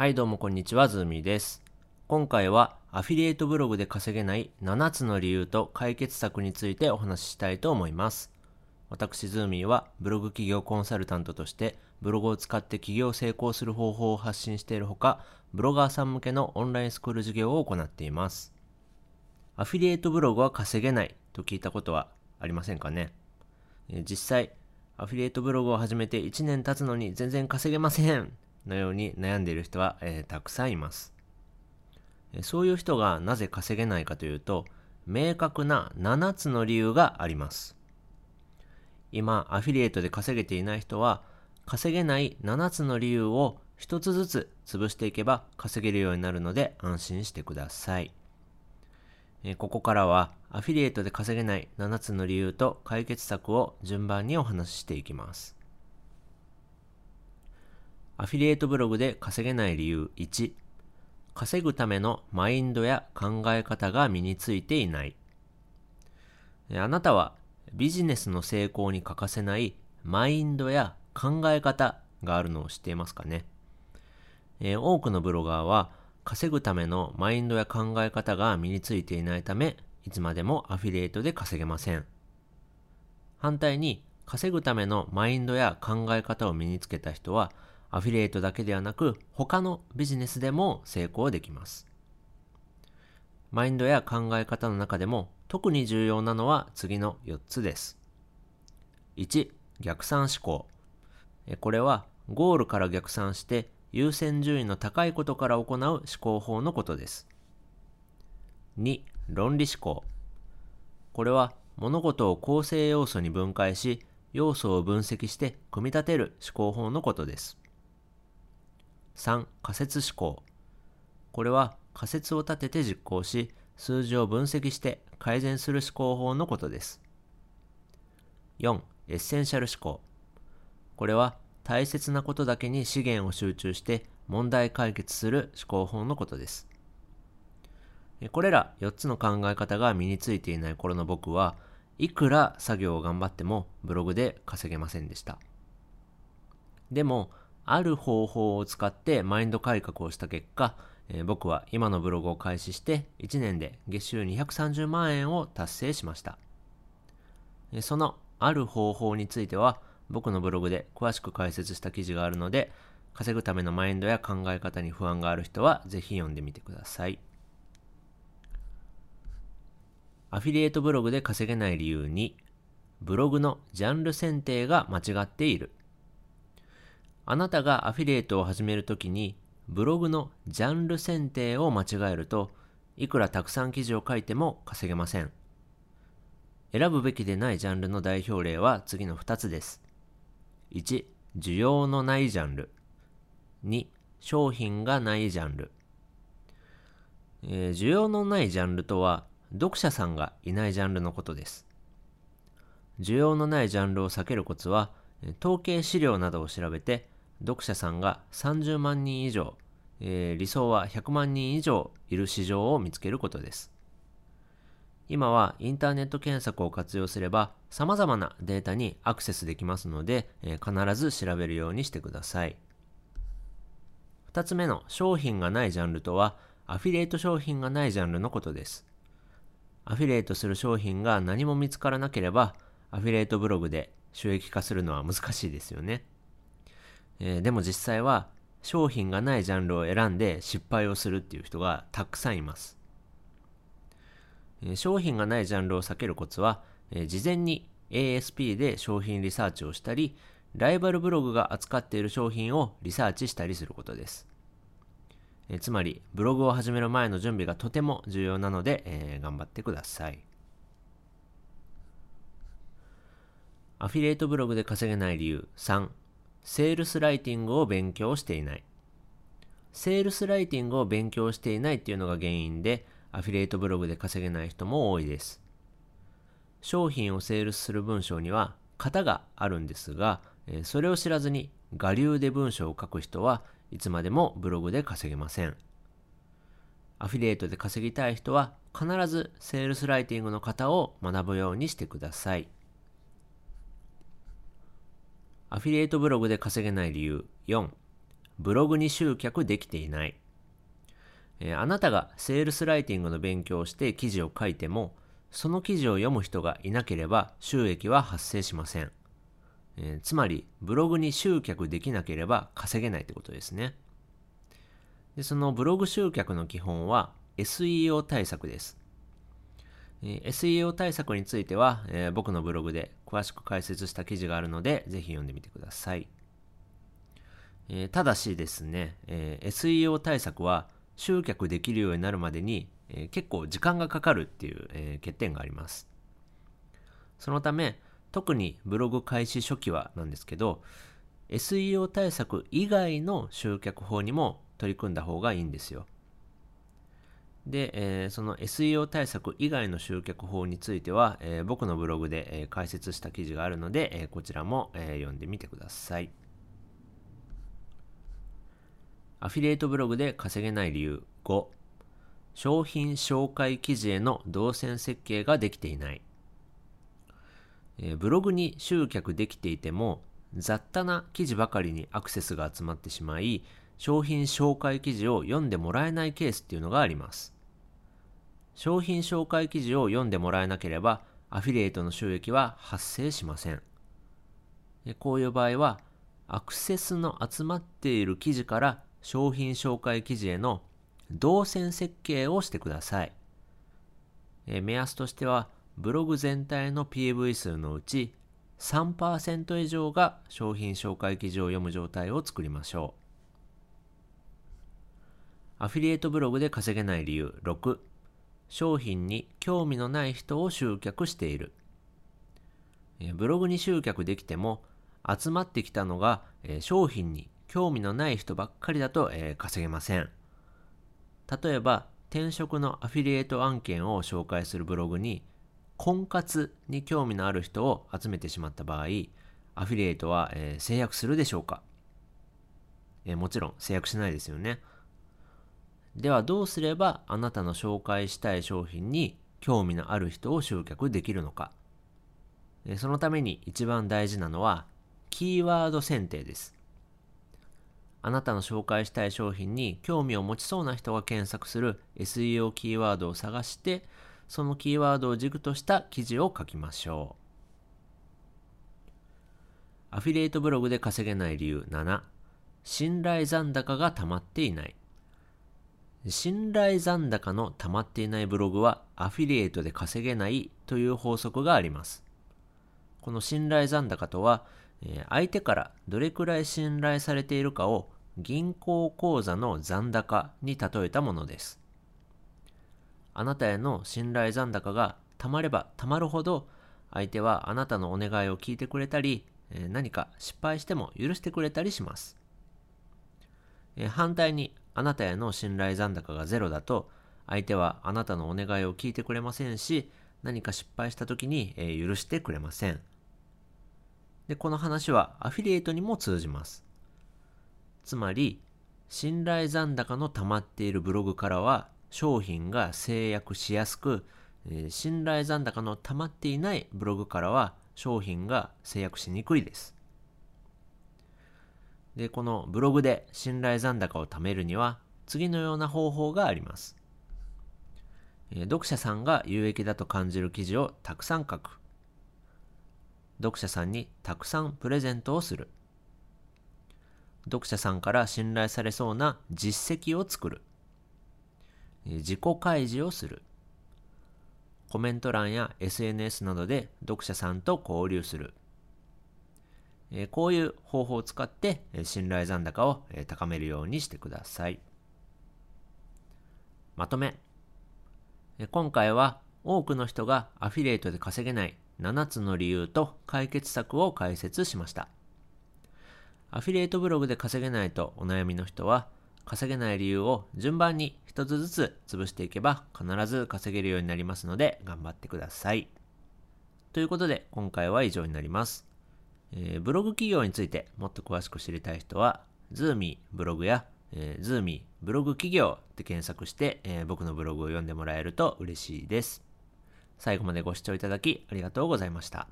はいどうもこんにちは、ズーミーです。今回はアフィリエイトブログで稼げない7つの理由と解決策についてお話ししたいと思います。私、ズーミーはブログ起業コンサルタントとしてブログを使って起業を成功する方法を発信しているほか、ブロガーさん向けのオンラインスクール事業を行っています。アフィリエイトブログは稼げないと聞いたことはありませんかね？実際、アフィリエイトブログを始めて1年経つのに全然稼げませんのように悩んでいる人は、えー、たくさんいます。そういう人がなぜ稼げないかというと、明確な7つの理由があります。今、アフィリエイトで稼げていない人は、稼げない7つの理由を1つずつ潰していけば稼げるようになるので安心してください。ここからはアフィリエイトで稼げない7つの理由と解決策を順番にお話ししていきます。アフィリエイトブログで稼げない理由1、稼ぐためのマインドや考え方が身についていない。あなたはビジネスの成功に欠かせないマインドや考え方があるのを知っていますかね、え、多くのブロガーは稼ぐためのマインドや考え方が身についていないため、いつまでもアフィリエイトで稼げません。反対に、稼ぐためのマインドや考え方を身につけた人は、アフィリエイトだけではなく他のビジネスでも成功できます。マインドや考え方の中でも特に重要なのは次の4つです。1、逆算思考。これはゴールから逆算して優先順位の高いことから行う思考法のことです。2、論理思考。これは物事を構成要素に分解し、要素を分析して組み立てる思考法のことです。3、仮説思考。これは仮説を立てて実行し、数字を分析して改善する思考法のことです。4、エッセンシャル思考。これは大切なことだけに資源を集中して問題解決する思考法のことです。これら4つの考え方が身についていない頃の僕はいくら作業を頑張ってもブログで稼げませんでした。でもある方法を使ってマインド改革をした結果、えー、僕は今のブログを開始して1年で月収230万円を達成しました。そのある方法については僕のブログで詳しく解説した記事があるので稼ぐためのマインドや考え方に不安がある人はぜひ読んでみてください。アフィリエイトブログで稼げない理由にブログのジャンル選定が間違っている。あなたがアフィリエイトを始めるときに、ブログのジャンル選定を間違えると、いくらたくさん記事を書いても稼げません。選ぶべきでないジャンルの代表例は次の2つです。1、需要のないジャンル。2、商品がないジャンル。えー、需要のないジャンルとは、読者さんがいないジャンルのことです。需要のないジャンルを避けるコツは、統計資料などを調べて、読者さんが30万人以上、えー、理想は100万人以上いる市場を見つけることです。今はインターネット検索を活用すれば様々なデータにアクセスできますので、えー、必ず調べるようにしてください。2つ目の商品がないジャンルとはアフィリエイト商品がないジャンルのことです。アフィリエイトする商品が何も見つからなければアフィリエイトブログで収益化するのは難しいですよね。えー、でも実際は商品がないジャンルを選んで失敗をするっていう人がたくさんいます。えー、商品がないジャンルを避けるコツは、えー、事前に ASP で商品リサーチをしたり、ライバルブログが扱っている商品をリサーチしたりすることです。えつまり、ブログを始める前の準備がとても重要なので、え頑張ってください。アフィリエイトブログで稼げない理由3、セールスライティングを勉強していない。セールスライティングを勉強していないっていうのが原因で、アフィリエイトブログで稼げない人も多いです。商品をセールスする文章には型があるんですが、それを知らずに我流で文章を書く人はいつまでもブログで稼げません。アフィリエイトで稼ぎたい人は必ずセールスライティングの型を学ぶようにしてください。アフィリエイトブログで稼げない理由4、ブログに集客できていない。えー、あなたがセールスライティングの勉強をして記事を書いても、その記事を読む人がいなければ収益は発生しません。えー、つまり、ブログに集客できなければ稼げないってことですね。でそのブログ集客の基本は SEO 対策です。SEO 対策については、えー、僕のブログで詳しく解説した記事があるので、ぜひ読んでみてください。えー、ただしですね、え SEO 対策は集客できるようになるまでに、え結構時間がかかるっていう、え欠点があります。そのため、特にブログ開始初期はなんですけど、SEO 対策以外の集客法にも取り組んだ方がいいんですよ。で、えー、その SEO 対策以外の集客法については、えー、僕のブログで、えー、解説した記事があるので、えこちらも、え読んでみてください。アフィリエイトブログで稼げない理由5商品紹介記事への動線設計ができていない、えブログに集客できていても雑多な記事ばかりにアクセスが集まってしまい商品紹介記事を読んでもらえないケースっていうのがあります。商品紹介記事を読んでもらえなければ、アフィリエイトの収益は発生しません。こういう場合は、アクセスの集まっている記事から商品紹介記事への動線設計をしてください。目安としては、ブログ全体の PV 数のうち3%以上が商品紹介記事を読む状態を作りましょう。アフィリエイトブログで稼げない理由。6商品に興味のない人を集客している。ブログに集客できても集まってきたのが商品に興味のない人ばっかりだと稼げません。例えば転職のアフィリエイト案件を紹介するブログに婚活に興味のある人を集めてしまった場合アフィリエイトはえ制約するでしょうか？えもちろん制約しないですよね。ではどうすればあなたの紹介したい商品に興味のある人を集客できるのか？えそのために一番大事なのはキーワード選定です。あなたの紹介したい商品に興味を持ちそうな人が検索する SEO キーワードを探してそのキーワードを軸とした記事を書きましょうアフィリエイトブログで稼げない理由7信頼残高が溜まっていない信頼残高の溜まっていないブログはアフィリエイトで稼げないという法則があります。この信頼残高とは、相手からどれくらい信頼されているかを銀行口座の残高に例えたものです。あなたへの信頼残高がたまればたまるほど相手はあなたのお願いを聞いてくれたり何か失敗しても許してくれたりします。反対にあなたへの信頼残高がゼロだと、相手はあなたのお願いを聞いてくれませんし、何か失敗した時に、許してくれません。で、この話はアフィリエイトにも通じます。つまり、信頼残高の溜まっているブログからは商品が制約しやすく、えー、信頼残高の溜まっていないブログからは商品が制約しにくいです。で、このブログで信頼残高を貯めるには、次のような方法があります。え読者さんが有益だと感じる記事をたくさん書く。読者さんにたくさんプレゼントをする。読者さんから信頼されそうな実績を作る。自己開示をする。コメント欄や SNS などで読者さんと交流する。こういう方法を使って、信頼残高を、高めるようにしてください。まとめ。今回は多くの人がアフィリエイトで稼げない7つの理由と解決策を解説しました。アフィリエイトブログで稼げないとお悩みの人は、稼げない理由を順番に一つずつ潰していけば必ず稼げるようになりますので頑張ってください。ということで今回は以上になります。えー、ブログ企業についてもっと詳しく知りたい人は、ズーミーブログや、えー、ズーミーブログ起業って検索して、えー、僕のブログを読んでもらえると嬉しいです。最後までご視聴いただきありがとうございました。